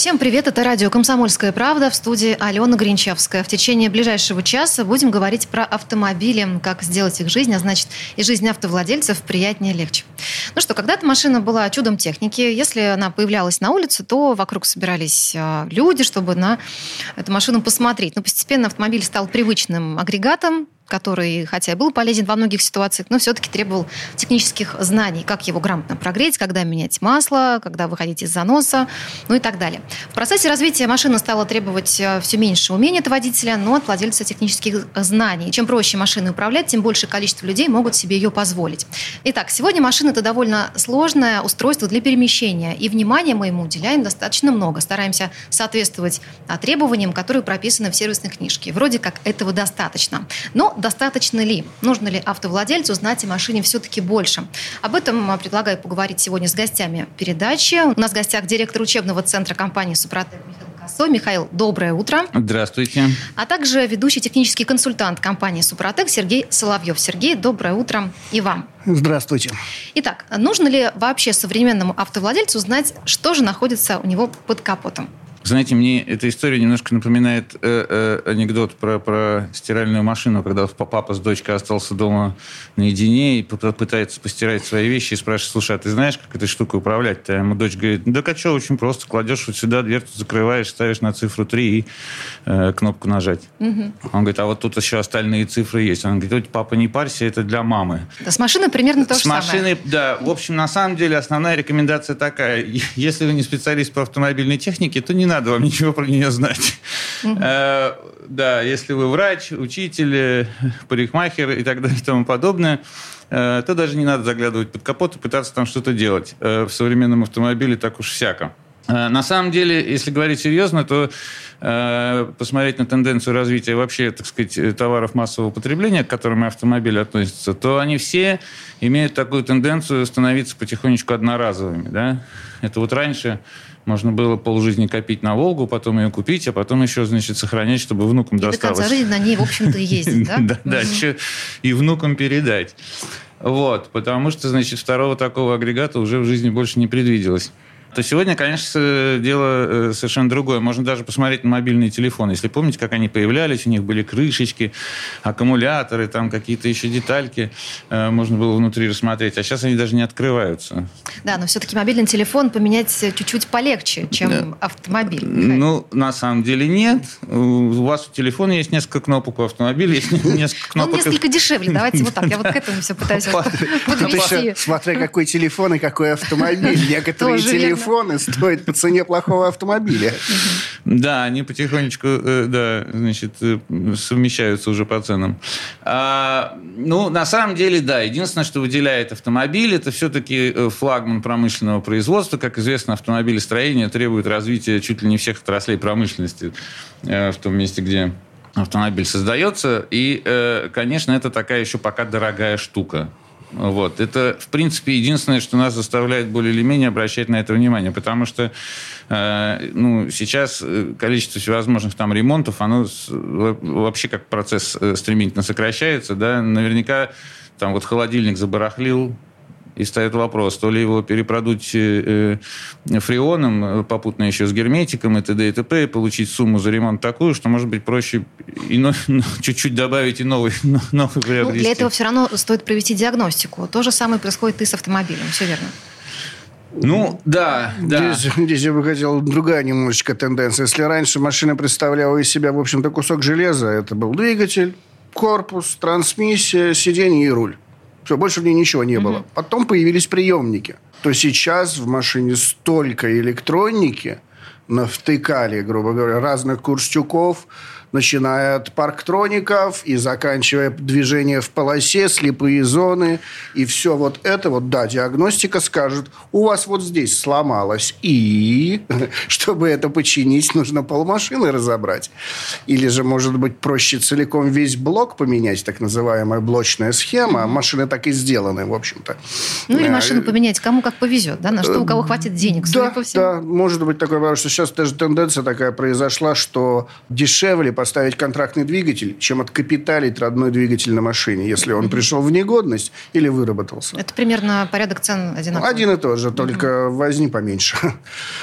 Всем привет, это радио «Комсомольская правда» в студии Алена Гринчевская. В течение ближайшего часа будем говорить про автомобили, как сделать их жизнь, а значит и жизнь автовладельцев приятнее, легче. Ну что, когда-то машина была чудом техники. Если она появлялась на улице, то вокруг собирались а, люди, чтобы на эту машину посмотреть. Но постепенно автомобиль стал привычным агрегатом, который, хотя и был полезен во многих ситуациях, но все-таки требовал технических знаний, как его грамотно прогреть, когда менять масло, когда выходить из заноса, ну и так далее. В процессе развития машина стала требовать э, все меньше умений от водителя, но от владельца технических знаний. Чем проще машиной управлять, тем большее количество людей могут себе ее позволить. Итак, сегодня машина – это довольно сложное устройство для перемещения, и внимания мы ему уделяем достаточно много. Стараемся соответствовать а, требованиям, которые прописаны в сервисной книжке. Вроде как этого достаточно. Но достаточно ли? Нужно ли автовладельцу знать о машине все-таки больше? Об этом предлагаю поговорить сегодня с гостями передачи. У нас в гостях директор учебного центра компании «Супротек» Михаил Косо. Михаил, доброе утро. Здравствуйте. А также ведущий технический консультант компании «Супротек» Сергей Соловьев. Сергей, доброе утро и вам. Здравствуйте. Итак, нужно ли вообще современному автовладельцу знать, что же находится у него под капотом? Знаете, мне эта история немножко напоминает э, э, анекдот про, про стиральную машину, когда папа с дочкой остался дома наедине и пытается постирать свои вещи и спрашивает, слушай, а ты знаешь, как этой штукой управлять-то? Ему дочь говорит, да а что, очень просто, кладешь вот сюда, дверцу закрываешь, ставишь на цифру 3 и э, кнопку нажать. Угу. Он говорит, а вот тут еще остальные цифры есть. Он говорит, папа, не парься, это для мамы. Да, с машиной примерно то с же самое. С машиной, да. В общем, на самом деле, основная рекомендация такая. Если вы не специалист по автомобильной технике, то не надо вам ничего про нее знать. Э, да, если вы врач, учитель, парикмахер и так далее и тому подобное, э, то даже не надо заглядывать под капот и пытаться там что-то делать. Э, в современном автомобиле так уж всяко. На самом деле, если говорить серьезно, то э, посмотреть на тенденцию развития вообще, так сказать, товаров массового потребления, к которым автомобили относятся, то они все имеют такую тенденцию становиться потихонечку одноразовыми. Да? Это вот раньше можно было полжизни копить на Волгу, потом ее купить, а потом еще, значит, сохранять, чтобы внукам и досталось. до конца жизни на ней, в общем-то, и ездить, да? Да, да, и внукам передать. Вот, потому что, значит, второго такого агрегата уже в жизни больше не предвиделось то сегодня, конечно, дело совершенно другое. Можно даже посмотреть на мобильные телефоны. Если помните, как они появлялись, у них были крышечки, аккумуляторы, там какие-то еще детальки можно было внутри рассмотреть. А сейчас они даже не открываются. Да, но все-таки мобильный телефон поменять чуть-чуть полегче, чем да. автомобиль. Ну, на самом деле нет. У вас у телефона есть несколько кнопок, у автомобиля есть несколько кнопок. Он несколько дешевле, давайте вот так. Я вот к этому все пытаюсь подвести. Смотря какой телефон и какой автомобиль. Некоторые телефоны телефоны стоят по цене плохого автомобиля. Да, они потихонечку, э, да, значит, э, совмещаются уже по ценам. А, ну, на самом деле, да, единственное, что выделяет автомобиль, это все-таки э, флагман промышленного производства. Как известно, автомобилестроение требует развития чуть ли не всех отраслей промышленности в том месте, где автомобиль создается. И, конечно, это такая еще пока дорогая штука. Вот. Это, в принципе, единственное, что нас заставляет более или менее обращать на это внимание, потому что э, ну, сейчас количество всевозможных там ремонтов, оно вообще как процесс э, стремительно сокращается. Да? Наверняка там вот холодильник забарахлил, и стоит вопрос, то ли его перепродуть э, фреоном, попутно еще с герметиком и т.д. и т.п., и получить сумму за ремонт такую, что, может быть, проще и, ну, чуть-чуть добавить и новый, новый приобрести. Ну, для этого все равно стоит провести диагностику. То же самое происходит и с автомобилем, все верно. Ну, да, да. Здесь, здесь я бы хотел другая немножечко тенденция. Если раньше машина представляла из себя, в общем-то, кусок железа, это был двигатель, корпус, трансмиссия, сиденье и руль. Все, больше в ней ничего не было. Потом появились приемники. То сейчас в машине столько электроники навтыкали, грубо говоря, разных курстюков, начиная от парктроников и заканчивая движение в полосе, слепые зоны и все вот это вот, да, диагностика скажет, у вас вот здесь сломалось, и чтобы это починить, нужно полмашины разобрать. Или же, может быть, проще целиком весь блок поменять, так называемая блочная схема. Машины так и сделаны, в общем-то. Ну, или машину поменять, кому как повезет, да, на что у кого хватит денег, да, по всему. Да, может быть такое, потому что сейчас даже тенденция такая произошла, что дешевле поставить контрактный двигатель, чем откапиталить родной двигатель на машине, если он пришел в негодность или выработался. Это примерно порядок цен одинаковый. Один и тот же, только возни поменьше.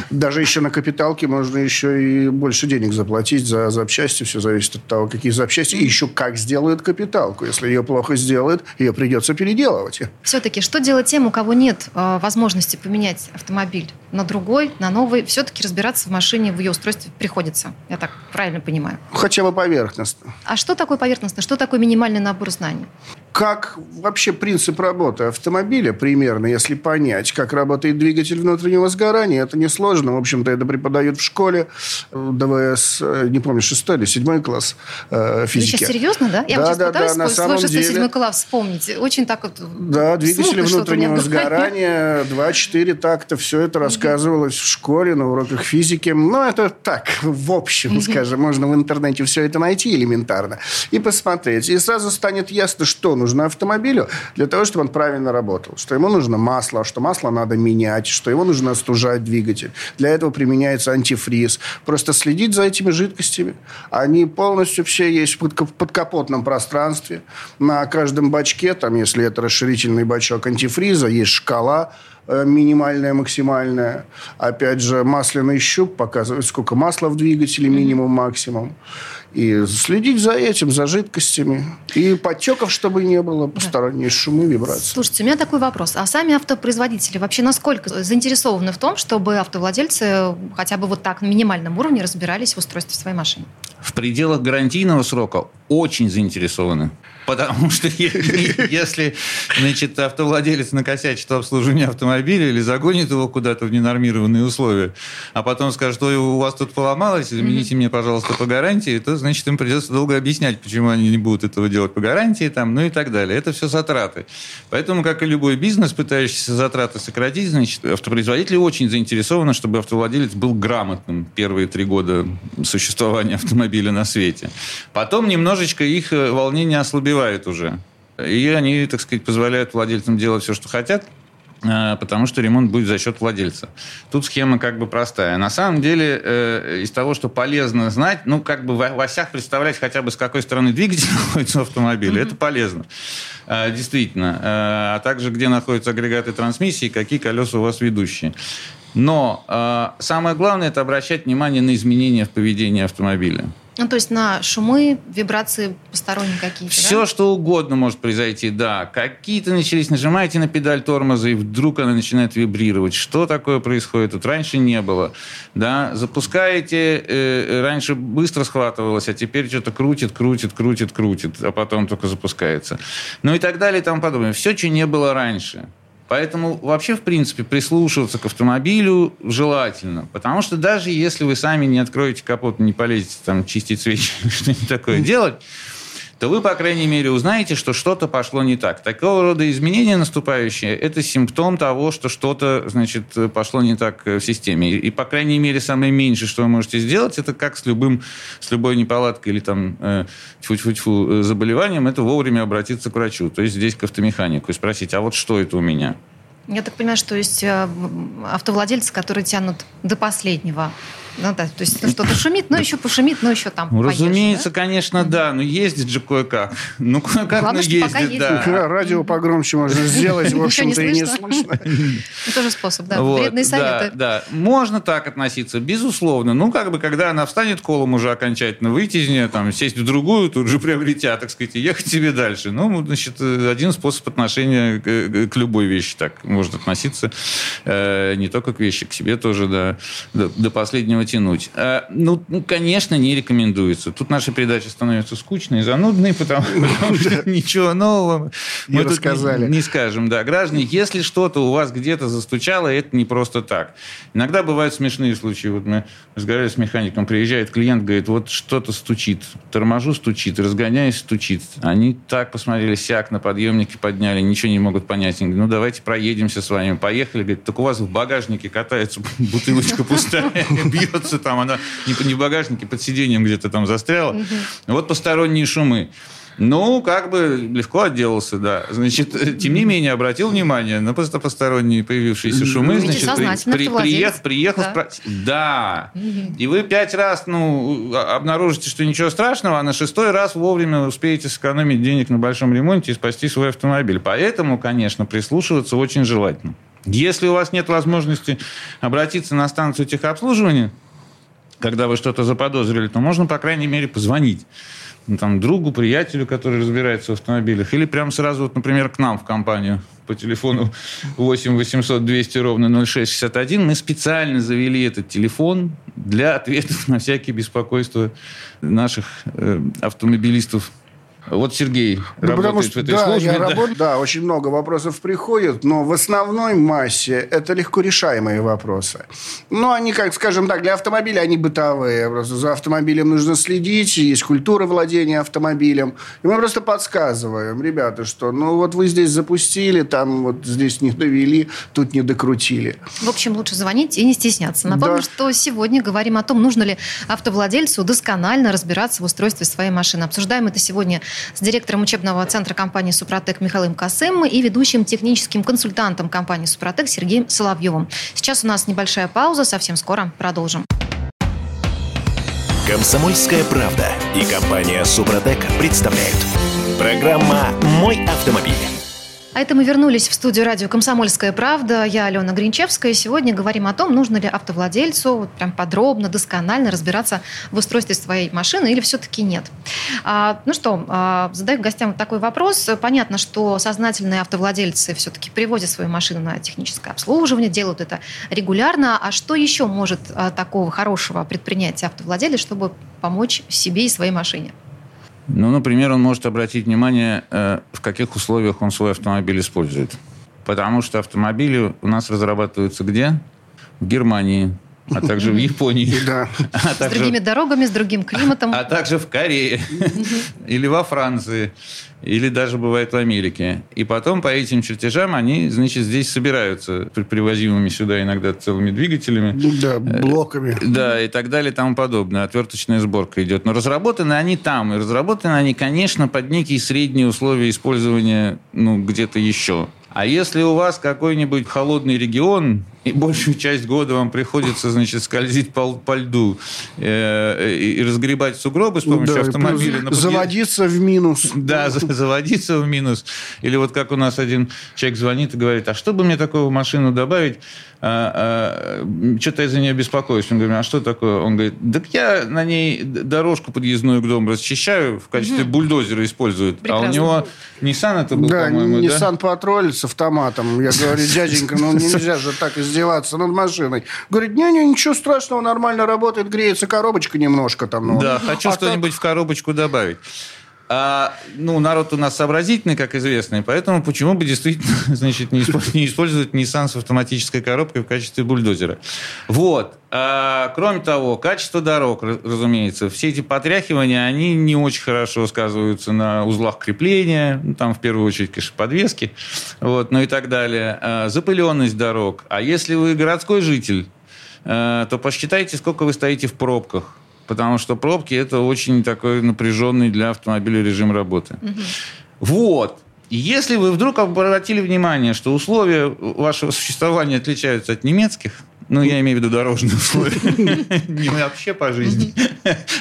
Даже еще на капиталке можно еще и больше денег заплатить за запчасти. Все зависит от того, какие запчасти. И еще как сделают капиталку. Если ее плохо сделают, ее придется переделывать. Все-таки, что делать тем, у кого нет э, возможности поменять автомобиль на другой, на новый? Все-таки разбираться в машине, в ее устройстве приходится. Я так правильно понимаю. Хотя бы поверхностно. А что такое поверхностно? Что такое минимальный набор знаний? Как вообще принцип работы автомобиля примерно, если понять, как работает двигатель внутреннего сгорания, это несложно. В общем-то, это преподают в школе ДВС, э, не помню, шестой или седьмой класс э, физики. Вы сейчас серьезно, да? Я да, сейчас да, пытаюсь да, на свой самом шестой, деле... седьмой класс вспомнить. Очень так вот Да, двигатели внутреннего сгорания, 2-4 такта, все это рассказывалось в школе, на уроках физики. Ну, это так, в общем, скажем, можно в интернете все это найти элементарно и посмотреть. И сразу станет ясно, что нужно автомобилю для того, чтобы он правильно работал. Что ему нужно масло, что масло надо менять, что его нужно остужать двигатель. Для этого применяется антифриз. Просто следить за этими жидкостями. Они полностью все есть в подка- подкапотном пространстве. На каждом бачке, там, если это расширительный бачок антифриза, есть шкала э, минимальная, максимальная. Опять же, масляный щуп показывает, сколько масла в двигателе, минимум, максимум. И следить за этим, за жидкостями. И подтеков, чтобы не было, посторонние шумы, вибрации. Слушайте, у меня такой вопрос. А сами автопроизводители вообще насколько заинтересованы в том, чтобы автовладельцы хотя бы вот так на минимальном уровне разбирались в устройстве своей машины? В пределах гарантийного срока очень заинтересованы. Потому что если значит, автовладелец накосячит в обслуживании автомобиля или загонит его куда-то в ненормированные условия, а потом скажет, что у вас тут поломалось, замените мне, пожалуйста, по гарантии, то, значит, им придется долго объяснять, почему они не будут этого делать по гарантии, там, ну и так далее. Это все затраты. Поэтому, как и любой бизнес, пытающийся затраты сократить, значит, автопроизводители очень заинтересованы, чтобы автовладелец был грамотным первые три года существования автомобиля на свете. Потом немножечко их э, волнение ослабевает уже. И они, так сказать, позволяют владельцам делать все, что хотят, э, потому что ремонт будет за счет владельца. Тут схема как бы простая. На самом деле, э, из того, что полезно знать, ну, как бы в осях представлять хотя бы с какой стороны двигатель находится в автомобиле, это полезно. Э, Действительно. Э, А также, где находятся агрегаты трансмиссии, какие колеса у вас ведущие. Но э, самое главное – это обращать внимание на изменения в поведении автомобиля. Ну, то есть на шумы, вибрации посторонние какие-то, Все, да? что угодно может произойти, да. Какие-то начались, нажимаете на педаль тормоза, и вдруг она начинает вибрировать. Что такое происходит? Тут раньше не было. Да? Запускаете, э, раньше быстро схватывалось, а теперь что-то крутит, крутит, крутит, крутит, а потом только запускается. Ну и так далее и тому подобное. Все, что не было раньше. Поэтому вообще, в принципе, прислушиваться к автомобилю желательно. Потому что даже если вы сами не откроете капот, не полезете там чистить свечи что-нибудь такое делать, то вы, по крайней мере, узнаете, что что-то пошло не так. Такого рода изменения наступающие – это симптом того, что что-то, значит, пошло не так в системе. И, по крайней мере, самое меньшее, что вы можете сделать, это как с любым, с любой неполадкой или там э, э, заболеванием, это вовремя обратиться к врачу, то есть здесь к автомеханику и спросить, а вот что это у меня? Я так понимаю, что есть э, автовладельцы, которые тянут до последнего. Ну да, то есть что-то шумит, но еще пошумит, но еще там Ну, поешь, разумеется, конечно, да, но ездит же кое-как. Ну, кое-как, Главное, но пока ездит, ездит. да. Да, радио погромче можно сделать, в общем-то, и не слышно. Ну, тоже способ, да. Вредные советы. Да, да. Можно так относиться, безусловно. Ну, как бы, когда она встанет колом уже окончательно, выйти из нее, там, сесть в другую, тут же приобретя, так сказать, и ехать себе дальше. Ну, значит, один способ отношения к, любой вещи так может относиться. Э, не только к вещи, к себе тоже, да, до, до последнего натянуть. А, ну, ну, конечно, не рекомендуется. Тут наша передача становится скучной и занудной, потому, потому что ничего нового мы тут не, не скажем. Да, граждане, если что-то у вас где-то застучало, это не просто так. Иногда бывают смешные случаи. Вот мы разговаривали с механиком, приезжает клиент, говорит, вот что-то стучит. Торможу, стучит, разгоняюсь, стучит. Они так посмотрели, сяк на подъемнике подняли, ничего не могут понять. Они говорят, ну, давайте проедемся с вами. Поехали. Говорит, так у вас в багажнике катается бутылочка пустая, бьется там. Она не в багажнике, под сиденьем где-то там застряла. Вот посторонние шумы. Ну, как бы легко отделался, да. Значит, тем не менее, обратил внимание на просто посторонние появившиеся шумы. Видите, Значит, при- сознательно при- автовладелец. приех- приехал, Да. спро- Да. И вы пять раз, ну, а- обнаружите, что ничего страшного, а на шестой раз вовремя успеете сэкономить денег на большом ремонте и спасти свой автомобиль. Поэтому, конечно, прислушиваться очень желательно. Если у вас нет возможности обратиться на станцию техобслуживания, когда вы что-то заподозрили, то можно, по крайней мере, позвонить ну, там, другу, приятелю, который разбирается в автомобилях, или прям сразу, вот, например, к нам в компанию по телефону 8 800 200 ровно 0661. Мы специально завели этот телефон для ответов на всякие беспокойства наших э, автомобилистов. Вот Сергей Ну, потому работает что, в этой да, службе. я да. работаю, да, очень много вопросов приходит, но в основной массе это легко решаемые вопросы. Ну, они, как скажем так, для автомобиля они бытовые. Просто за автомобилем нужно следить, есть культура владения автомобилем. И мы просто подсказываем, ребята, что ну вот вы здесь запустили, там вот здесь не довели, тут не докрутили. В общем, лучше звонить и не стесняться. Напомню, Да. что сегодня говорим о том, нужно ли автовладельцу досконально разбираться в устройстве своей машины. Обсуждаем это сегодня с директором учебного центра компании «Супротек» Михаилом Косым и ведущим техническим консультантом компании «Супротек» Сергеем Соловьевым. Сейчас у нас небольшая пауза, совсем скоро продолжим. Комсомольская правда и компания Супротек представляют. Программа «Мой автомобиль». А это мы вернулись в студию радио «Комсомольская правда». Я Алена Гринчевская. Сегодня говорим о том, нужно ли автовладельцу вот прям подробно, досконально разбираться в устройстве своей машины или все-таки нет. А, ну что, а, задаю гостям вот такой вопрос. Понятно, что сознательные автовладельцы все-таки приводят свою машину на техническое обслуживание, делают это регулярно. А что еще может а, такого хорошего предпринять автовладелец, чтобы помочь себе и своей машине? Ну, например, он может обратить внимание, э, в каких условиях он свой автомобиль использует. Потому что автомобили у нас разрабатываются где? В Германии, а также в Японии. Да. а С также- другими дорогами, с другим климатом. а также в Корее или во Франции, или даже бывает в Америке. И потом по этим чертежам они, значит, здесь собираются при- привозимыми сюда иногда целыми двигателями. Да, блоками. Да, и так далее и тому подобное. Отверточная сборка идет. Но разработаны они там. И разработаны они, конечно, под некие средние условия использования ну, где-то еще. А если у вас какой-нибудь холодный регион, и большую часть года вам приходится, значит, скользить по, по льду э, и, и разгребать сугробы с помощью Да, и автомобиля... плюс на подъезд- Заводиться в минус. да, за- заводиться в минус. Или вот как у нас один человек звонит и говорит, а что бы мне такого машину добавить? что-то я за нее беспокоюсь. Он говорит, а что такое? Он говорит, так я на ней дорожку подъездную к дому расчищаю, в качестве бульдозера используют. А у Прекрасно. него Nissan это был, Да, по-моему, да? Nissan Патроль с автоматом. Я говорю, дяденька, ну нельзя же так издеваться над машиной. Говорит, не-не, ничего страшного, нормально работает, греется коробочка немножко там. ну. Да, хочу А что-нибудь в коробочку добавить. А, ну, народ у нас сообразительный, как известно, и поэтому почему бы действительно, значит, не использовать, не использовать Nissan с автоматической коробкой в качестве бульдозера. Вот. А, кроме того, качество дорог, раз- разумеется, все эти потряхивания, они не очень хорошо сказываются на узлах крепления, ну, там в первую очередь, конечно, подвески, вот, ну и так далее. А, запыленность дорог. А если вы городской житель, э, то посчитайте, сколько вы стоите в пробках. Потому что пробки – это очень такой напряженный для автомобиля режим работы. Вот. И если вы вдруг обратили внимание, что условия вашего существования отличаются от немецких, ну, я имею в виду дорожные условия, не вообще по жизни,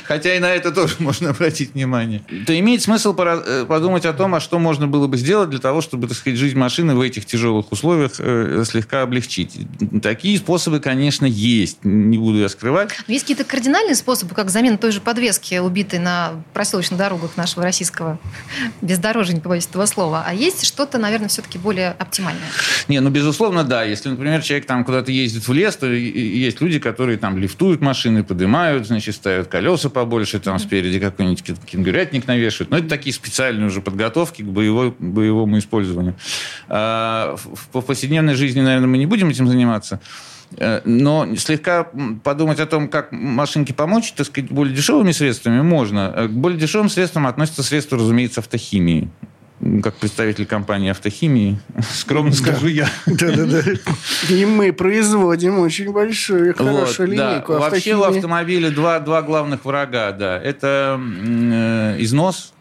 хотя и на это тоже можно обратить внимание, то имеет смысл э, подумать о том, а что можно было бы сделать для того, чтобы, так сказать, жизнь машины в этих тяжелых условиях э, слегка облегчить. Такие способы, конечно, есть, не буду я скрывать. Но Есть какие-то кардинальные способы, как замена той же подвески, убитой на проселочных дорогах нашего российского бездорожья, не побоюсь этого слова. А есть что-то, наверное, все-таки более оптимальное. Не, ну, безусловно, да. Если, например, человек там куда-то ездит в лес, и Есть люди, которые там лифтуют машины, поднимают, значит, ставят колеса побольше, там спереди какой-нибудь кен- кенгурятник навешивают. Но это такие специальные уже подготовки к боевой, боевому использованию. А, в, повседневной жизни, наверное, мы не будем этим заниматься. Э, Но слегка подумать о том, как машинке помочь, так сказать, более дешевыми средствами можно. Э, К более дешевым средствам относятся средства, разумеется, автохимии. Как представитель компании автохимии, скромно скажу я. Да-да-да. И мы производим очень большую, и хорошую Вот, да. линейку Вообще у автомобиля два, два главных врага, да. Это э, износ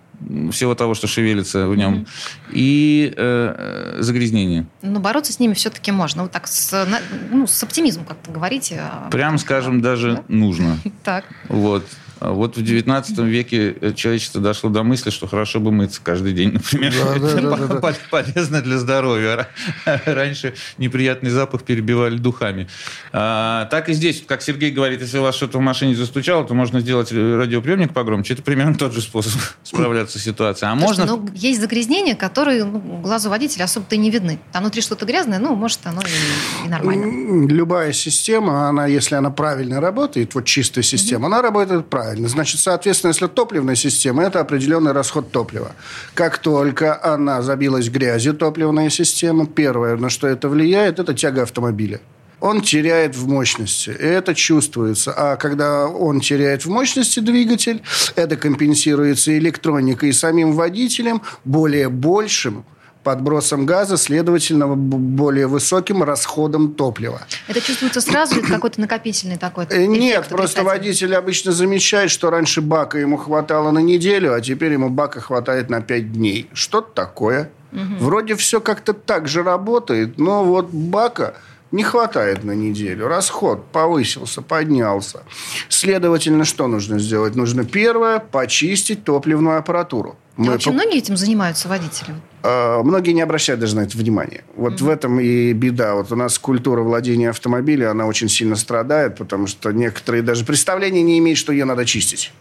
всего того, что шевелится в нем, и э, э, загрязнение. Но бороться с ними все-таки можно. Вот так с, ну, с оптимизмом как-то говорите. а, Прям скажем, даже Да? нужно. Так. Вот. А Вот в 19 веке э, человечество дошло до мысли, что хорошо бы мыться каждый день, например. Да, да, да, да, да. Пол- Полезно для здоровья. Ра- Раньше неприятный запах перебивали духами. А, так и здесь, как Сергей говорит, если у вас что-то в машине застучало, то можно сделать э, радиоприемник погромче. Это примерно тот же способ справляться с ситуацией. А можно... ну, есть загрязнения, которые ну, глазу водителя особо-то и не видны. Там внутри что-то грязное, ну, может, оно и, и нормально. Любая система, она, если она правильно работает, вот чистая система, она работает правильно. Значит, соответственно, если топливная система, это определенный расход топлива. Как только она забилась грязью, топливная система, первое, на что это влияет, это тяга автомобиля. Он теряет в мощности, и это чувствуется. А когда он теряет в мощности двигатель, это компенсируется электроникой и самим водителем более большим подбросом газа, следовательно, более высоким расходом топлива. Это чувствуется сразу, это какой-то накопительный такой Э, Нет, просто водитель обычно замечает, что раньше бака ему хватало на неделю, а теперь ему бака хватает на пять дней. Что-то такое. Вроде все как-то так же работает, но вот бака не хватает на неделю. Расход повысился, поднялся. Следовательно, что нужно сделать? Нужно первое – почистить топливную аппаратуру. А Мы вообще по- многие этим занимаются водители? Э, Многие не обращают даже на это внимания. Вот в этом и беда. Вот у нас культура владения автомобилем, она очень сильно страдает, потому что некоторые даже представления не имеют, что ее надо чистить.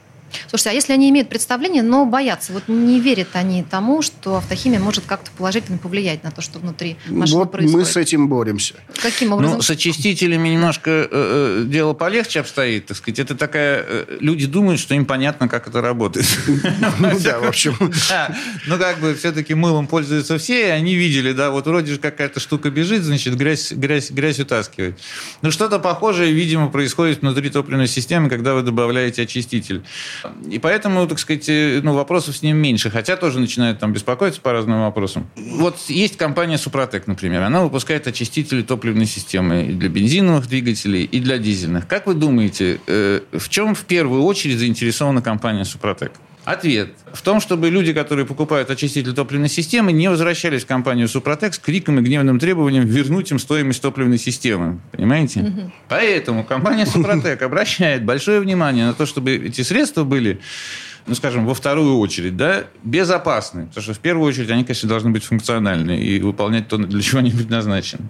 Слушайте, а если они имеют представление, но боятся, вот не верят они тому, что автохимия может как-то положительно повлиять на то, что внутри машины вот происходит? мы с этим боремся. Каким образом? Ну, с очистителями немножко э, э, дело полегче обстоит, так сказать. Это такая... э, люди думают, что им понятно, как это работает. Ну да, в общем. Да, ну как бы все-таки мылом пользуются все, и они видели, да, вот вроде же какая-то штука бежит, значит, грязь, грязь, грязь утаскивает. Ну что-то похожее, видимо, происходит внутри топливной системы, когда вы добавляете очиститель. И поэтому, так сказать, э, ну, вопросов с ним меньше, хотя тоже начинают там беспокоиться по разным вопросам. Вот есть компания Супротек, например, она выпускает очистители топливной системы и для бензиновых двигателей, и для дизельных. Как вы думаете, э, в чем в первую очередь заинтересована компания Супротек? Ответ. В том, чтобы люди, которые покупают очиститель топливной системы, не возвращались в компанию Супротек с криком и гневным требованием вернуть им стоимость топливной системы. Понимаете? Поэтому компания Супротек обращает большое внимание на то, чтобы эти средства были ну, скажем, во вторую очередь, да, безопасны. Потому что в первую очередь они, конечно, должны быть функциональны и выполнять то, для чего они предназначены.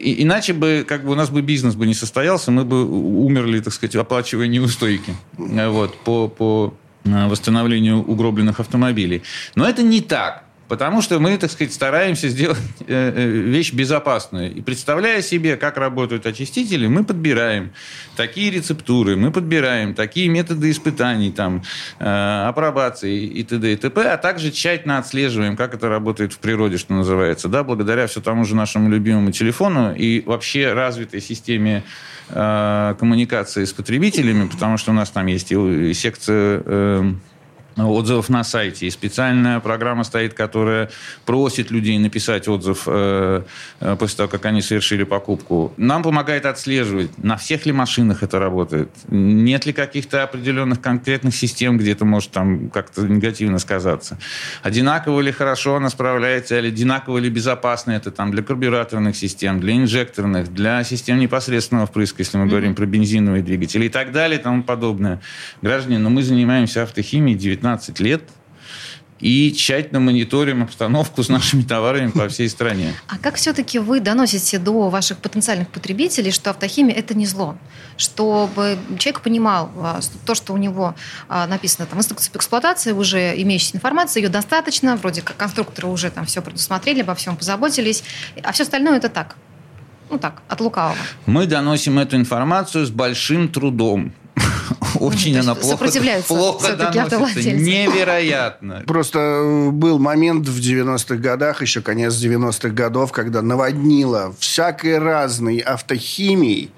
И, иначе бы, как бы у нас бы бизнес бы не состоялся, мы бы умерли, так сказать, оплачивая неустойки. Вот, по, по восстановлению угробленных автомобилей. Но это не так. Потому что мы, так сказать, стараемся сделать э, э, вещь безопасную. И представляя себе, как работают очистители, мы подбираем такие рецептуры, мы подбираем такие методы испытаний, там, э, апробации и т.д. и т.п., а также тщательно отслеживаем, как это работает в природе, что называется, да, благодаря все тому же нашему любимому телефону и вообще развитой системе коммуникации с потребителями, потому что у нас там есть и секция... отзывов на сайте. И специальная программа стоит, которая просит людей написать отзыв э, э, после того, как они совершили покупку. Нам помогает отслеживать, на всех ли машинах это работает, нет ли каких-то определенных конкретных систем, где это может там как-то негативно сказаться. Одинаково ли хорошо она справляется, или одинаково ли безопасно это там для карбюраторных систем, для инжекторных, для систем непосредственного впрыска, если мы говорим про бензиновые двигатели и так далее и тому подобное. Граждане, но мы занимаемся автохимией 19 лет и тщательно мониторим обстановку с нашими товарами по всей стране. А как все-таки вы доносите до ваших потенциальных потребителей, что автохимия это не зло? Чтобы человек понимал, а, то, что у него а, написано там, в инструкции по эксплуатации, уже имеющейся информации, ее достаточно, вроде как конструкторы уже там все предусмотрели, обо всем позаботились, а все остальное это так. Ну так, от лукавого. Мы доносим эту информацию с большим трудом. Очень то она плохо, плохо доносится. Невероятно. Просто э, был момент в 90-х годах, еще конец 90-х годов, когда наводнило всякой разной автохимией.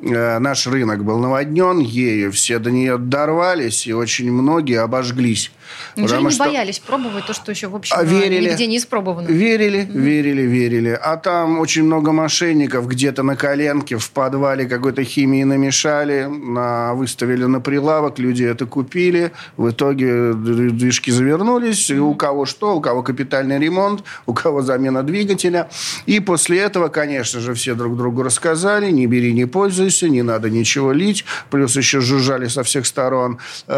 Э, Наш рынок был наводнен ею, все до нее дорвались, и очень многие обожглись. Неужели Потому не что- боялись пробовать то, что еще, в общем, А верили. нигде не испробовано? Верили, верили, верили. А там очень много мошенников где-то на коленке в подвале какой-то химии намешали, на, выставили на прилавок, люди это купили. В итоге движки завернулись. И у кого что, у кого капитальный ремонт, у кого замена двигателя. И после этого, конечно же, все друг другу рассказали, не бери, не пользуйся, не надо ничего лить. Плюс еще жужжали со всех сторон э,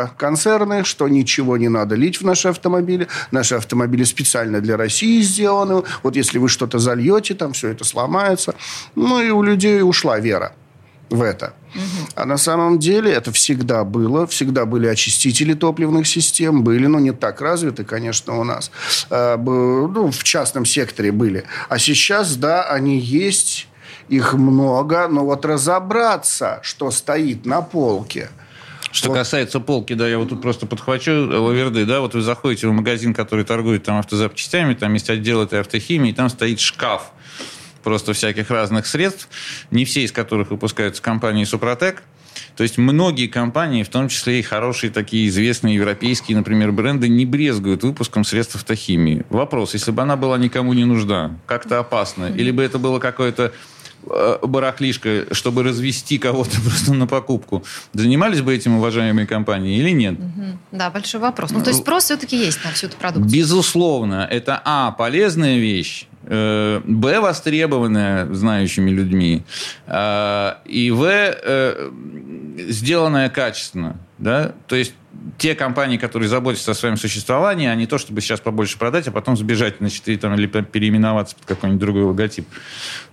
автоконцерны, что ничего не надо лить в наши автомобили. Наши автомобили специально для России сделаны. Вот если вы что-то зальете, там все это сломается. Ну и у людей ушла вера в это. А на самом деле это всегда было. Всегда были очистители топливных систем. Были, но не так развиты, конечно, у нас. А, Ну, в частном секторе были. А сейчас, да, они есть. Их много. Но вот разобраться, что стоит на полке – Что касается полки, да, я вот тут просто подхвачу э, лаверды, да, вот вы заходите в магазин, который торгует там автозапчастями, там есть отдел этой автохимии, и там стоит шкаф просто всяких разных средств, не все из которых выпускаются компанией Супротек. То есть многие компании, в том числе и хорошие такие известные европейские, например, бренды, не брезгуют выпуском средств автохимии. Вопрос, если бы она была никому не нужна, как-то опасно, или бы это было какое-то барахлишко, чтобы развести кого-то просто на покупку. Занимались бы этим уважаемые компании или нет? Да, большой вопрос. Ну, то есть спрос все-таки есть на всю эту продукцию. Безусловно, это А, полезная вещь, э, Б, востребованная знающими людьми, э, и В, э, сделанная качественно. Да? То есть те компании, которые заботятся о своем существовании, а не то, чтобы сейчас побольше продать, а потом сбежать, значит, и там, или переименоваться под какой-нибудь другой логотип,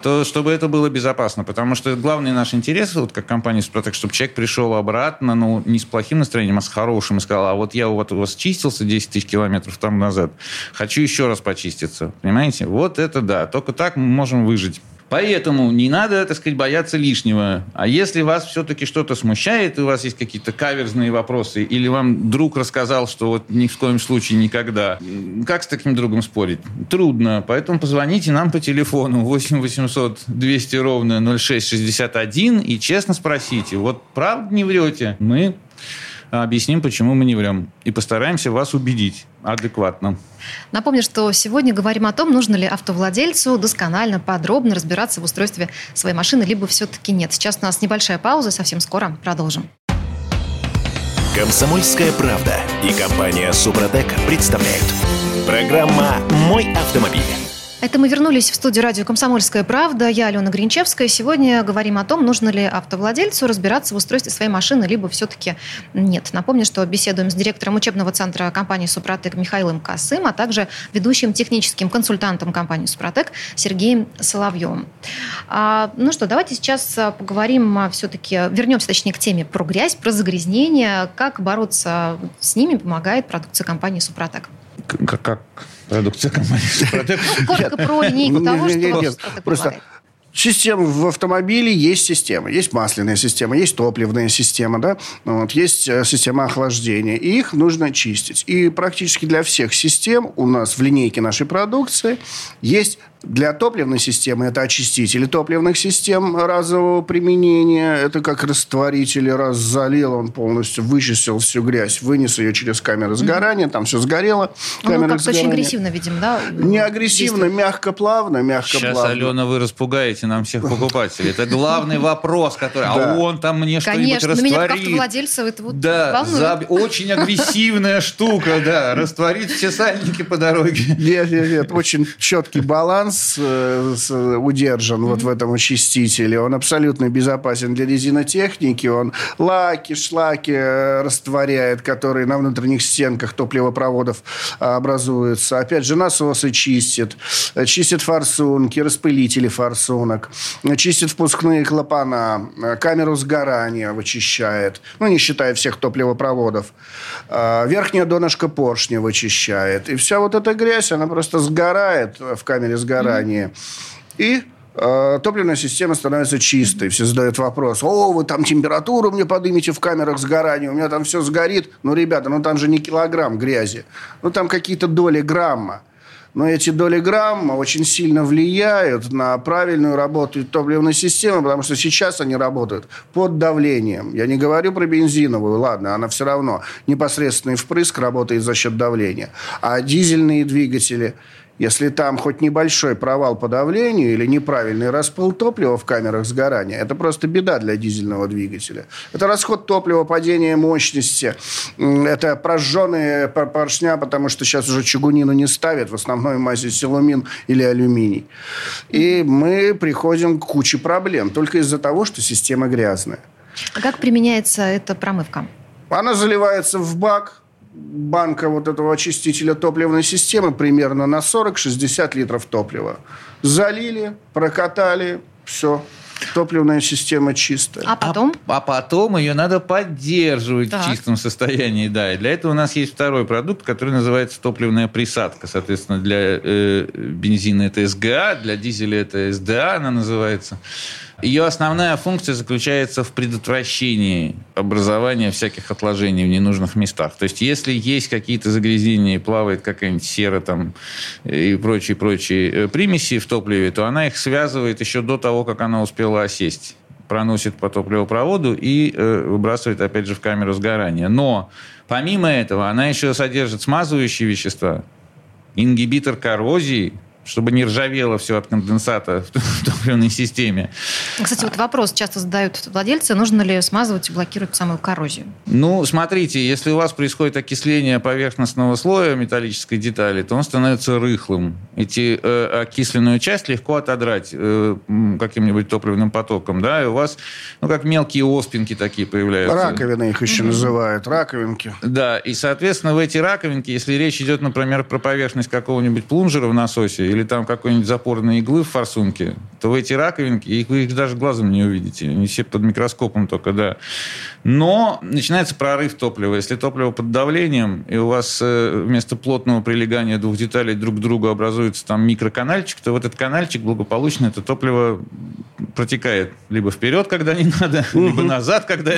то чтобы это было безопасно. Потому что главный наш интерес, вот как компания Супротек, чтобы человек пришел обратно, ну, не с плохим настроением, а с хорошим, и сказал, а вот я вот у вас чистился 10 тысяч километров там назад, хочу еще раз почиститься. Понимаете? Вот это да. Только так мы можем выжить. Поэтому не надо, так сказать, бояться лишнего. А если вас все-таки что-то смущает, и у вас есть какие-то каверзные вопросы, или вам друг рассказал, что вот ни в коем случае никогда, как с таким другом спорить? Трудно. Поэтому позвоните нам по телефону 8 800 200 ровно 0661 и честно спросите, вот правда не врете? Мы объясним, почему мы не врем. И постараемся вас убедить адекватно. Напомню, что сегодня говорим о том, нужно ли автовладельцу досконально, подробно разбираться в устройстве своей машины, либо все-таки нет. Сейчас у нас небольшая пауза, совсем скоро продолжим. Комсомольская правда и компания Супротек представляют. Программа «Мой автомобиль». Это мы вернулись в студию радио «Комсомольская правда». Я Алена Гринчевская. Сегодня говорим о том, нужно ли автовладельцу разбираться в устройстве своей машины, либо все-таки нет. Напомню, что беседуем с директором учебного центра компании «Супротек» Михаилом Косым, а также ведущим техническим консультантом компании «Супротек» Сергеем Соловьевым. А, ну что, давайте сейчас а, поговорим все-таки, вернемся точнее к теме про грязь, про загрязнение. Как бороться с ними помогает продукция компании «Супротек». Как, как продукция компании? Ну, коротко про линейку того, что Просто. Система в автомобиле есть система. Есть масляная система, есть топливная система, да? вот, есть э, система охлаждения. И их нужно чистить. И практически для всех систем у нас в линейке нашей продукции есть для топливной системы это очистители топливных систем разового применения. Это как растворитель. Раз залил, он полностью вычистил всю грязь, вынес ее через камеру сгорания, там все сгорело. Ну, Камера как-то очень агрессивно, видимо, да? Не агрессивно, действует? мягко, плавно, мягко, Сейчас, плавно. Алена, вы распугаете нам всех покупателей. Это главный вопрос, который... А он там мне что-нибудь Конечно, но меня как растворит. автовладельца это вот Да, очень агрессивная штука, да. Растворит все сальники по дороге. Нет, нет, нет. Очень четкий баланс э, с- удержан вот в этом очистителе. Он абсолютно безопасен для резинотехники. Он лаки, шлаки э, растворяет, которые на внутренних стенках топливопроводов а, образуются. Опять же, насосы чистит. э, Чистит форсунки, распылители форсунок. э, Чистит впускные клапана. э, Камеру сгорания вычищает. Ну, не считая всех топливопроводов. Верхнее донышко поршня вычищает. И вся вот эта грязь, она просто сгорает в камере сгорания. И э, топливная система становится чистой. Все задают вопрос, о, вы там температуру мне поднимете в камерах сгорания, у меня там все сгорит. Ну, ребята, ну там же не килограмм грязи, ну там какие-то доли грамма. Но эти доли грамма очень сильно влияют на правильную работу топливной системы, потому что сейчас они работают под давлением. Я не говорю про бензиновую, ладно, она все равно непосредственный впрыск работает за счет давления. А дизельные двигатели – если там хоть небольшой провал по давлению или неправильный распыл топлива в камерах сгорания, это просто беда для дизельного двигателя. Это расход топлива, падение мощности, это прожженные поршня, потому что сейчас уже чугунину не ставят, в основной массе силумин или алюминий. И мы приходим к куче проблем только из-за того, что система грязная. А как применяется эта промывка? Она заливается в бак, банка вот этого очистителя топливной системы примерно на 40-60 литров топлива. Залили, прокатали, все. Топливная система чистая. А потом? А, а потом ее надо поддерживать так. в чистом состоянии, да. И для этого у нас есть второй продукт, который называется топливная присадка. Соответственно, для э, бензина это СГА, для дизеля это СДА она называется. Ее основная функция заключается в предотвращении образования всяких отложений в ненужных местах. То есть, если есть какие-то загрязнения, плавает какая-нибудь сера там и прочие-прочие э, примеси в топливе, то она их связывает еще до того, как она успела осесть проносит по топливопроводу и э, выбрасывает, опять же, в камеру сгорания. Но помимо этого она еще содержит смазывающие вещества, ингибитор коррозии – чтобы не ржавело все от конденсата в топливной системе. Кстати, вот вопрос часто задают владельцы, нужно ли смазывать и блокировать самую коррозию? Ну, смотрите, если у вас происходит окисление поверхностного слоя металлической детали, то он становится рыхлым. Эти э, окисленную часть легко отодрать э, каким-нибудь топливным потоком, да, и у вас, ну, как мелкие оспинки такие появляются. Раковины их еще mm-hmm. называют, раковинки. Да, и, соответственно, в эти раковинки, если речь идет, например, про поверхность какого-нибудь плунжера в насосе или там какой-нибудь запорные иглы в форсунке, то в эти раковинки, их, вы их даже глазом не увидите. Они все под микроскопом только, да. Но начинается прорыв топлива. Если топливо под давлением, и у вас э, вместо плотного прилегания двух деталей друг к другу образуется там микроканальчик, то вот этот канальчик благополучно это топливо протекает либо вперед, когда не надо, либо назад, когда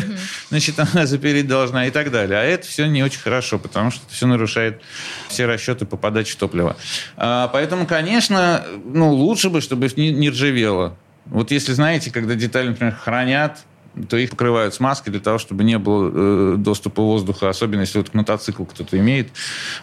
значит, она запереть должна и так далее. А это все не очень хорошо, потому что это все нарушает все расчеты по подаче топлива. А, поэтому, конечно, ну, лучше бы, чтобы не, не ржавело. Вот если, знаете, когда детали, например, хранят, то их покрывают смазкой для того, чтобы не было э, доступа воздуха, особенно если вот мотоцикл кто-то имеет,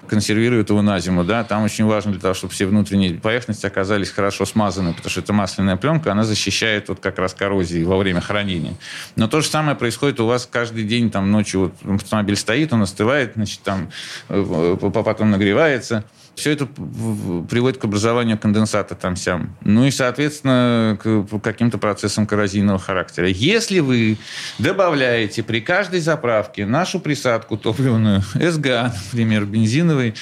консервируют его на зиму, да, там очень важно для того, чтобы все внутренние поверхности оказались хорошо смазаны, потому что это масляная пленка, она защищает вот как раз коррозии во время хранения. Но то же самое происходит у вас каждый день, там ночью вот автомобиль стоит, он остывает, значит, там э, потом нагревается, все это приводит к образованию конденсата там сям. Ну и, соответственно, к каким-то процессам коррозийного характера. Если вы добавляете при каждой заправке нашу присадку топливную, СГА, например, бензиновый,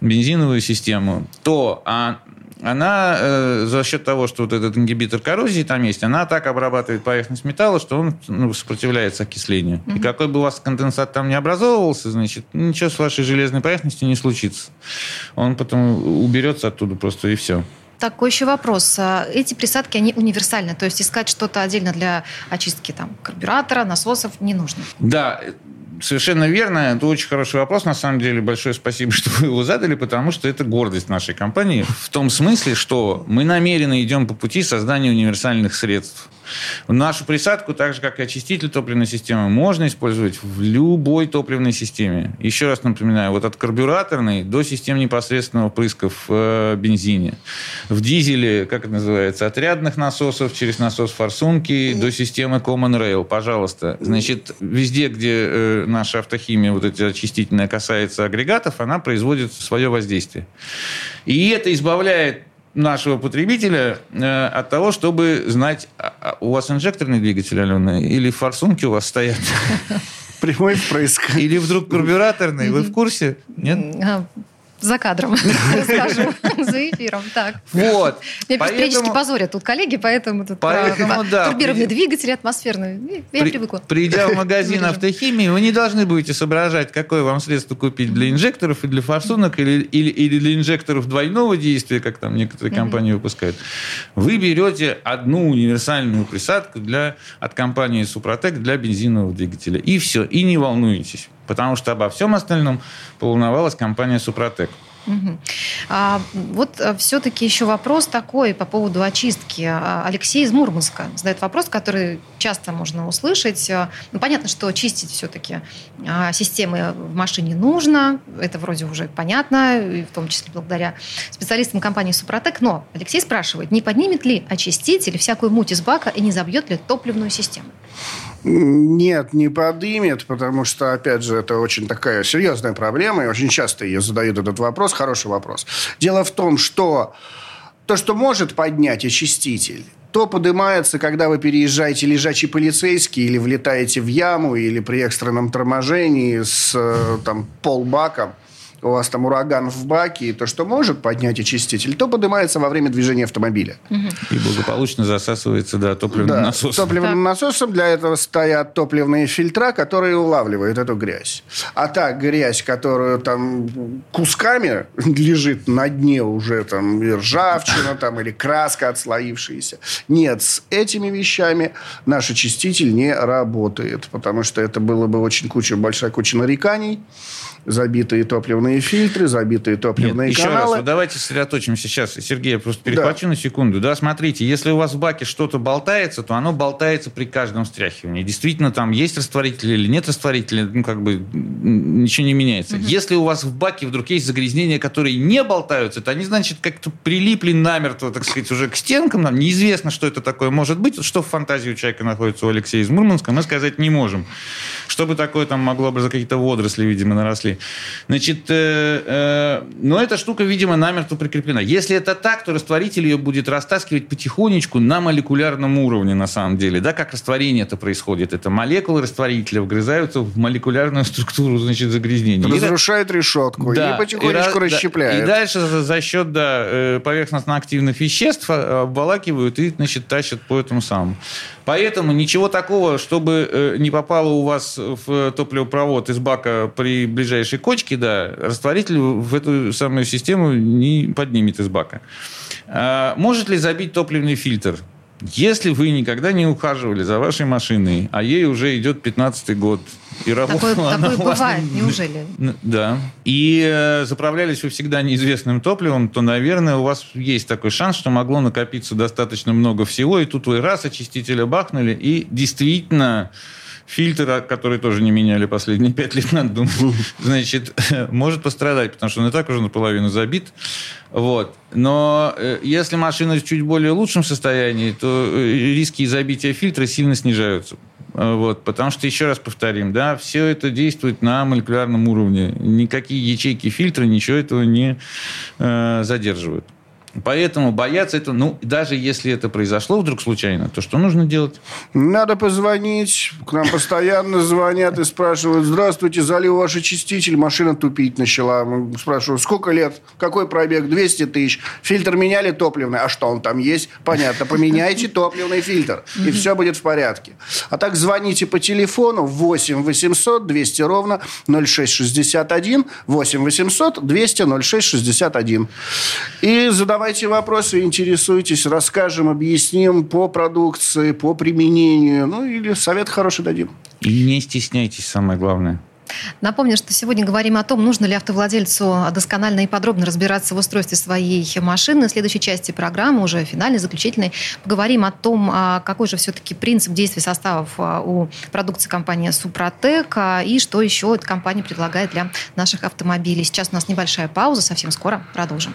бензиновую систему, то а она э, за счет того, что вот этот ингибитор коррозии там есть, она так обрабатывает поверхность металла, что он ну, сопротивляется окислению. Угу. И какой бы у вас конденсат там не образовывался, значит, ничего с вашей железной поверхностью не случится. Он потом уберется оттуда просто и все. Такой еще вопрос. А эти присадки, они универсальны, то есть искать что-то отдельно для очистки там, карбюратора, насосов не нужно? Да, Совершенно верно. Это очень хороший вопрос. На самом деле, большое спасибо, что вы его задали, потому что это гордость нашей компании. В том смысле, что мы намеренно идем по пути создания универсальных средств. Нашу присадку, так же как и очиститель топливной системы, можно использовать в любой топливной системе. Еще раз напоминаю, вот от карбюраторной до систем непосредственного прыска в э, бензине. В дизеле, как это называется, от рядных насосов через насос форсунки до системы Common Rail. Пожалуйста. Значит, везде, где э, наша автохимия, вот эти очистительная, касается агрегатов, она производит свое воздействие. И это избавляет нашего потребителя э, от того, чтобы знать, а, а у вас инжекторный двигатель, Алена, или форсунки у вас стоят? Прямой впрыск. Или вдруг карбюраторный, вы в курсе? Нет? А, За кадром, скажу, за эфиром. Так. Вот. Меня периодически позорят тут коллеги, поэтому тут Поэтому, да, турбированные при- двигатели атмосферные. Я При- привыкла. Придя в магазин автохимии, вы не должны будете соображать, какое вам средство купить для инжекторов и для форсунок, или, или, или для инжекторов двойного действия, как там некоторые компании выпускают. Вы берете одну универсальную присадку для, от компании Супротек для бензинового двигателя. И все. И не волнуйтесь. Потому что обо всем остальном поволновалась компания Супротек. А, вот все-таки еще вопрос такой по поводу очистки. А, Алексей из Мурманска задает вопрос, который часто можно услышать. А, Ну, понятно, что чистить все-таки системы в машине нужно. Это вроде уже понятно, в том числе благодаря специалистам компании Супротек. Но Алексей спрашивает, не поднимет ли очиститель всякую муть из бака и не забьет ли топливную систему? Нет, не подымет, потому что, опять же, это очень такая серьезная проблема, и очень часто ее задают этот вопрос, хороший вопрос. Дело в том, что то, что может поднять очиститель, то поднимается, когда вы переезжаете лежачий полицейский или влетаете в яму, или при экстренном торможении с э, там, полбаком, у вас там ураган в баке, и то, что может поднять очиститель, то поднимается во время движения автомобиля. И благополучно засасывается да, топливным Да, насосом. Топливным Так. насосом для этого стоят топливные фильтра, которые улавливают эту грязь. А та грязь, которую там кусками лежит на дне уже там ржавчина там, или краска отслоившаяся. Нет, с этими вещами наш очиститель не работает, потому что это было бы очень куча, большая куча нареканий, забитые топливные фильтры, забитые топливные Нет, еще раз, каналы. вот давайте сосредоточимся сейчас. Сергей, я просто перехвачу на секунду. Да, смотрите, если у вас в баке что-то болтается, то оно болтается при каждом встряхивании. Действительно, там есть растворитель или нет растворителя, ну, как бы ничего не меняется. Если у вас в баке вдруг есть загрязнения, которые не болтаются, то они, значит, как-то прилипли намертво, так сказать, уже к стенкам. Нам неизвестно, что это такое может быть. Что в фантазии у человека находится у Алексея из Мурманска, мы сказать не можем. Чтобы такое там могло бы за какие-то водоросли, видимо, наросли. Значит, э, э, но эта штука, видимо, намертво прикреплена. Если это так, то растворитель ее будет растаскивать потихонечку на молекулярном уровне, на самом деле. Да, как растворение это происходит? Это молекулы растворителя вгрызаются в молекулярную структуру, значит, загрязнения. И это- Разрушает решетку да, и потихонечку да, расщепляет. И дальше за, за счет да, э, поверхностно-активных веществ э, обволакивают и, значит, тащат по этому самому. Поэтому ничего такого, чтобы э, не попало у вас в топливопровод из бака при ближайшей кочке, да, растворитель в эту самую систему не поднимет из бака. А, может ли забить топливный фильтр? Если вы никогда не ухаживали за вашей машиной, а ей уже идет 15 год, и Такое, работала она такое у вас бывает, на- неужели? Да. И э, заправлялись вы всегда неизвестным топливом, то, наверное, у вас есть такой шанс, что могло накопиться достаточно много всего, и тут вы раз очистителя бахнули, и действительно фильтр, а, который тоже не меняли последние пять лет, надо думать, значит, может пострадать, потому что он и так уже наполовину забит. Вот. Но э, если машина в чуть более лучшем состоянии, то э, риски забития фильтра сильно снижаются. Вот, потому что, еще раз повторим, да, все это действует на молекулярном уровне. Никакие ячейки фильтра ничего этого не э, задерживают. Поэтому бояться это, ну, даже если это произошло вдруг случайно, то что нужно делать? Надо позвонить. К нам постоянно звонят и спрашивают, здравствуйте, залил ваш очиститель, машина тупить начала. Мы спрашиваем, сколько лет, какой пробег, 200 тысяч. Фильтр меняли топливный, а что он там есть? Понятно, поменяйте топливный фильтр, и все будет в порядке. А так звоните по телефону 8 800 200 ровно 0661, 8 800 200 0661. И задавайте вопросы, интересуйтесь, расскажем, объясним по продукции, по применению. Ну, или совет хороший дадим. И не стесняйтесь, самое главное. Напомню, что сегодня говорим о том, нужно ли автовладельцу досконально и подробно разбираться в устройстве своей машины. В следующей части программы, уже финальной, заключительной, поговорим о том, а, какой же все-таки принцип действия составов а, у продукции компании «Супротек» а, и что еще эта компания предлагает для наших автомобилей. Сейчас у нас небольшая пауза, совсем скоро продолжим.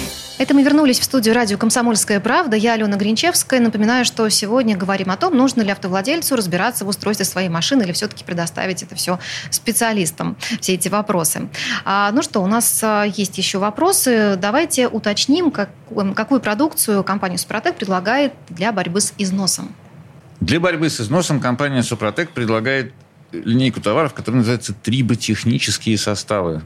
Это мы вернулись в студию радио «Комсомольская правда». Я Алена Гринчевская. Напоминаю, что сегодня говорим о том, нужно ли автовладельцу разбираться в устройстве своей машины или все-таки предоставить это все специалистам, все эти вопросы. А, ну что, у нас а, есть еще вопросы. Давайте уточним, как, какую продукцию компания «Супротек» предлагает для борьбы с износом. Для борьбы с износом компания «Супротек» предлагает линейку товаров, которая называется «Триботехнические составы».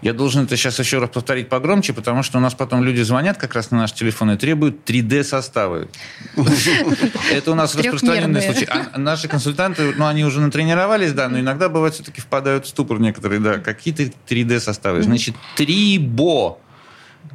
Я должен это сейчас еще раз повторить погромче, потому что у нас потом люди звонят как раз на наш телефон и требуют 3D-составы. Это у нас распространенный случай. А наши консультанты, ну, они уже натренировались, да, но иногда бывает все-таки впадают в ступор некоторые, да, какие-то 3D-составы. Значит, трибо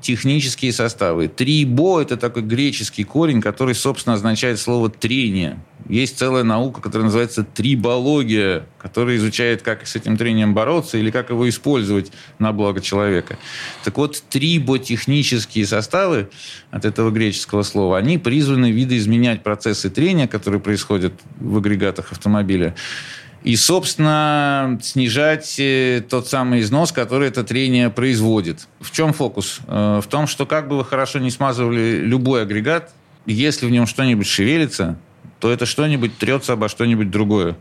технические составы. Трибо – это такой греческий корень, который, собственно, означает слово «трение». Есть целая наука, которая называется трибология, которая изучает, как с этим трением бороться или как его использовать на благо человека. Так вот, триботехнические составы от этого греческого слова, они призваны видоизменять процессы трения, которые происходят в агрегатах автомобиля, и, собственно, снижать э, тот самый износ, который это трение производит. В чем фокус? Э, в том, что как бы вы хорошо не смазывали любой агрегат, если в нем что-нибудь шевелится, то это что-нибудь трется обо что-нибудь другое.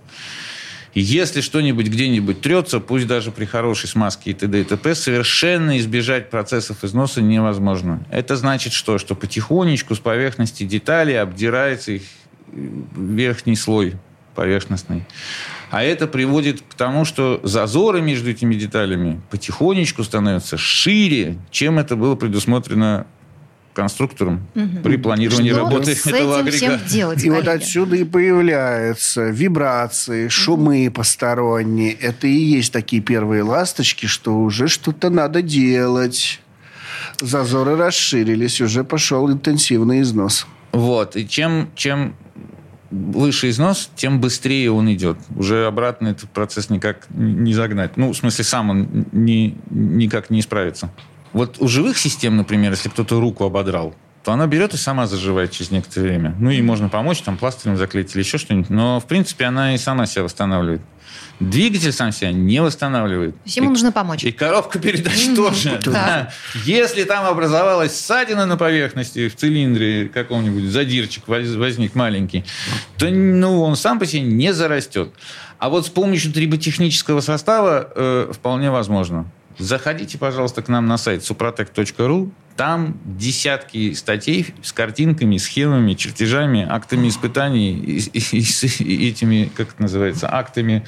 если что-нибудь где-нибудь трется, пусть даже при хорошей смазке и т.д. и т.п., совершенно избежать процессов износа невозможно. Это значит что? Что потихонечку с поверхности деталей обдирается их верхний слой поверхностный. А это приводит к тому, что зазоры между этими деталями потихонечку становятся шире, чем это было предусмотрено конструктором угу. при планировании что работы с этого этим агрегата. Всем делать, и коллеги? вот отсюда и появляются вибрации, шумы угу. посторонние. Это и есть такие первые ласточки, что уже что-то надо делать. Зазоры расширились, уже пошел интенсивный износ. Вот. И чем, чем выше износ, тем быстрее он идет. Уже обратно этот процесс никак не загнать. Ну, в смысле, сам он не, никак не исправится. Вот у живых систем, например, если кто-то руку ободрал, то она берет и сама заживает через некоторое время. Ну, и можно помочь, там, пластырем заклеить или еще что-нибудь. Но, в принципе, она и сама себя восстанавливает. Двигатель сам себя не восстанавливает. То есть ему и, нужно помочь. И коробка передач тоже. Если там образовалась ссадина на поверхности в цилиндре каком-нибудь, задирчик возник маленький, то ну, он сам по себе не зарастет. А вот с помощью триботехнического состава э, вполне возможно. Заходите, пожалуйста, к нам на сайт suprotec.ru. Там десятки статей с картинками, схемами, чертежами, актами испытаний и, и, и, этими, как это называется, актами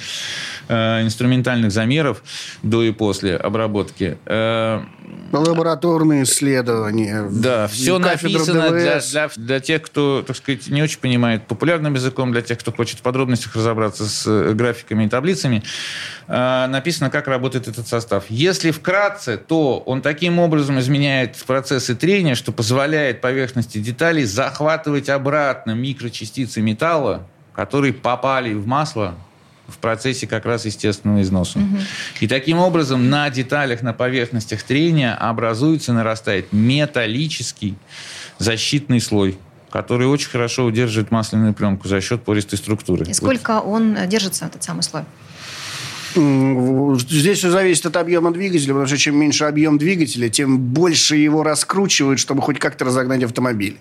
э, инструментальных замеров до и после обработки. Э, Лабораторные исследования. Да, все написано для, для, для тех, кто, так сказать, не очень понимает популярным языком, для тех, кто хочет в подробностях разобраться с э, графиками и таблицами. Э, написано, как работает этот состав. Если вкратце, то он таким образом изменяет процессы трения, что позволяет поверхности деталей захватывать обратно микрочастицы металла, которые попали в масло в процессе как раз естественного износа. Угу. И таким образом на деталях, на поверхностях трения образуется, нарастает металлический защитный слой который очень хорошо удерживает масляную пленку за счет пористой структуры. И сколько вот. он держится, этот самый слой? Здесь все зависит от объема двигателя, потому что чем меньше объем двигателя, тем больше его раскручивают, чтобы хоть как-то разогнать автомобиль.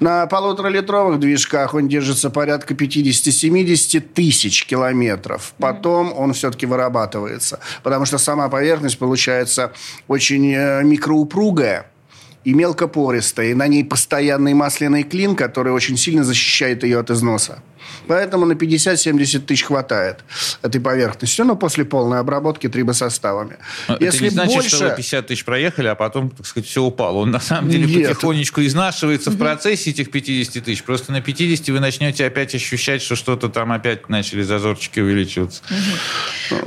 На полуторалитровых движках он держится порядка 50-70 тысяч километров. Потом он все-таки вырабатывается. Потому что сама поверхность получается очень э, микроупругая и мелкопористая. И на ней постоянный масляный клин, который очень сильно защищает ее от износа. Поэтому на 50-70 тысяч хватает этой поверхности. Но после полной обработки трибосоставами. Это Если не значит, больше... что вы 50 тысяч проехали, а потом, так сказать, все упало. Он на самом деле Нет. потихонечку изнашивается в процессе этих 50 тысяч. Просто на 50 вы начнете опять ощущать, что что-то там опять начали зазорчики увеличиваться.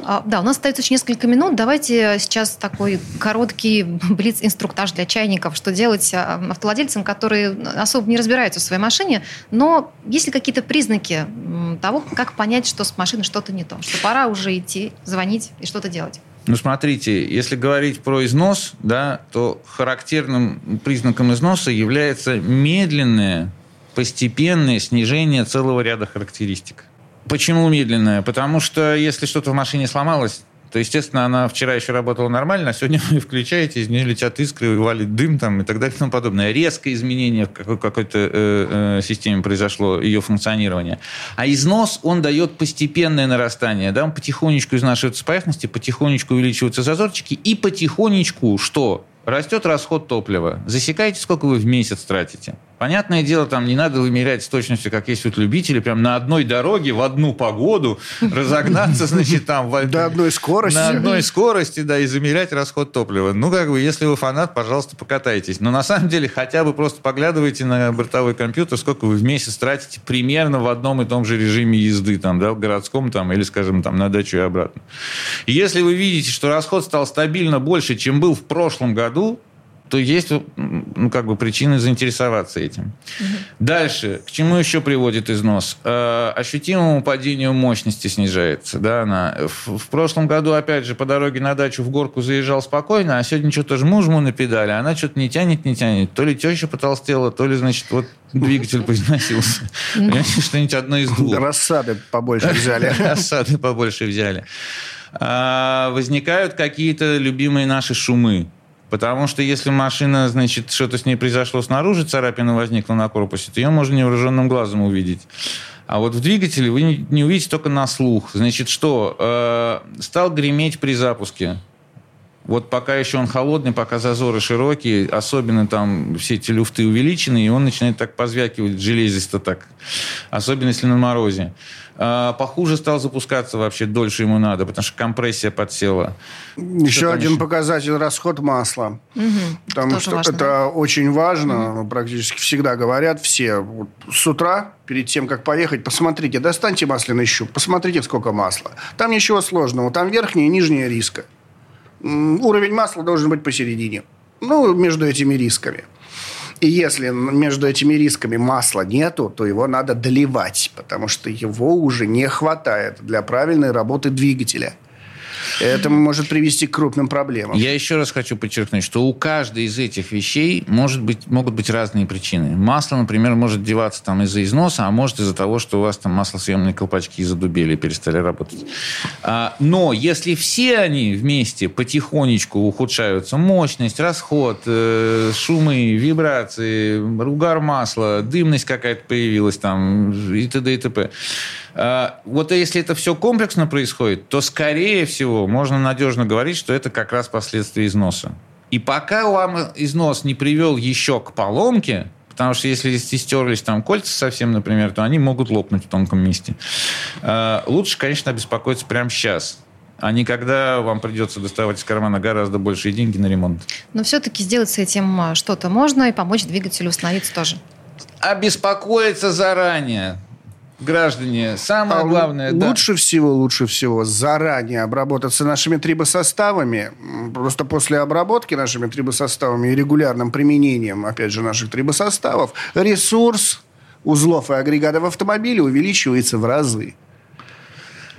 А, да, у нас остается еще несколько минут. Давайте сейчас такой короткий блиц-инструктаж для чайников, что делать а, автовладельцам, которые особо не разбираются в своей машине, но есть ли какие-то признаки признаки того, как понять, что с машиной что-то не то, что пора уже идти, звонить и что-то делать? Ну, смотрите, если говорить про износ, да, то характерным признаком износа является медленное, постепенное снижение целого ряда характеристик. Почему медленное? Потому что если что-то в машине сломалось, то, естественно, она вчера еще работала нормально, а сегодня вы включаете, из нее летят искры, валит дым там, и так далее и тому подобное. Резкое изменение в какой- какой-то э, э, системе произошло, ее функционирование. А износ, он дает постепенное нарастание. Да? Он потихонечку изнашивается с поверхности, потихонечку увеличиваются зазорчики, и потихонечку что? Растет расход топлива. Засекайте, сколько вы в месяц тратите. Понятное дело, там не надо вымерять с точностью, как есть вот любители, прям на одной дороге в одну погоду разогнаться, значит, там... в- До одной скорости. На одной скорости, да, и замерять расход топлива. Ну, как бы, если вы фанат, пожалуйста, покатайтесь. Но на самом деле хотя бы просто поглядывайте на бортовой компьютер, сколько вы в месяц тратите примерно в одном и том же режиме езды, там, да, в городском там, или, скажем, там, на дачу и обратно. И если вы видите, что расход стал стабильно больше, чем был в прошлом году, то есть ну, как бы причины заинтересоваться этим. Дальше. К чему еще приводит износ? Э, ощутимому падению мощности снижается. Да, она. В, в прошлом году, опять же, по дороге на дачу в горку заезжал спокойно, а сегодня что-то жму-жму на педали, а она что-то не тянет, не тянет. То ли теща потолстела, то ли, значит, вот двигатель поизносился. Понимаете, что-нибудь одно из двух. Рассады побольше взяли. Рассады побольше взяли. А, возникают какие-то любимые наши шумы. Потому что если машина, значит, что-то с ней произошло снаружи, царапина возникла на корпусе, то ее можно невооруженным глазом увидеть. А вот в двигателе вы не- увидите только на слух. Значит, что? Э, стал греметь при запуске. Вот пока еще он холодный, пока зазоры широкие, особенно там все эти люфты увеличены, и он начинает так позвякивать железисто так. Особенно если на морозе. А, Похуже стал запускаться вообще, дольше ему надо, потому что компрессия подсела. Еще там один еще? показатель расход масла. Потому Тоже что важно, это да? очень важно. Ну, Практически всегда говорят все. Вот с утра, перед тем, как поехать, посмотрите, достаньте масляный щуп, посмотрите, сколько масла. Там ничего сложного. Там верхняя и нижняя риска. Уровень масла должен быть посередине. Ну, между этими рисками. И если между этими рисками масла нету, то его надо доливать, потому что его уже не хватает для правильной работы двигателя. Это может привести к крупным проблемам. Я еще раз хочу подчеркнуть, что у каждой из этих вещей может быть, могут быть разные причины. Масло, например, может деваться там из-за износа, а может из-за того, что у вас там маслосъемные колпачки задубели и перестали работать. А, но если все они вместе потихонечку ухудшаются, мощность, расход, э, шумы, вибрации, угар масла, дымность какая-то появилась там и т.д. и т.п. А, Вот если это все комплексно происходит, то, скорее всего, можно надежно говорить, что это как раз последствия износа. И пока вам износ не привел еще к поломке, потому что если стерлись там кольца совсем, например, то они могут лопнуть в тонком месте. А, Лучше, конечно, обеспокоиться прямо сейчас, а не когда вам придется доставать из кармана гораздо большие деньги на ремонт. Но все-таки сделать с этим а, что-то можно и помочь двигателю установиться тоже. Обеспокоиться заранее. Граждане, самое А главное... да. Лучше всего, лучше всего заранее обработаться нашими трибосоставами. Просто после обработки нашими трибосоставами и регулярным применением, опять же, наших трибосоставов, ресурс узлов и агрегатов автомобиля увеличивается в разы.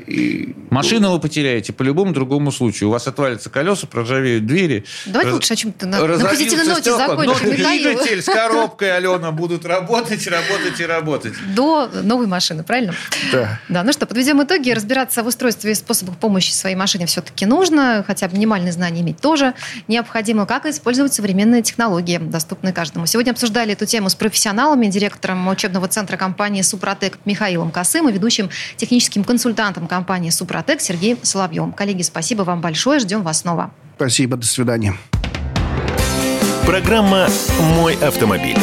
И Машину вы потеряете по любому другому случаю. У вас отвалятся колеса, проржавеют двери. Давайте раз- лучше о чем-то на, на позитивной ноте закончим, Но двигатель с коробкой, Алена, будут работать, работать и работать. До новой машины, правильно? Да. Да, ну что, подведем итоги. Разбираться в устройстве и способах помощи своей машине все-таки нужно. Хотя бы минимальные знания иметь тоже необходимо. Как использовать современные технологии, доступные каждому. Сегодня обсуждали эту тему с профессионалами, директором учебного центра компании «Супротек» Михаилом Косым и ведущим техническим консультантом компании «Супротек» Сергеем Соловьевым. Коллеги, спасибо вам большое. Ждем вас снова. Спасибо, до свидания. Программа «Мой автомобиль».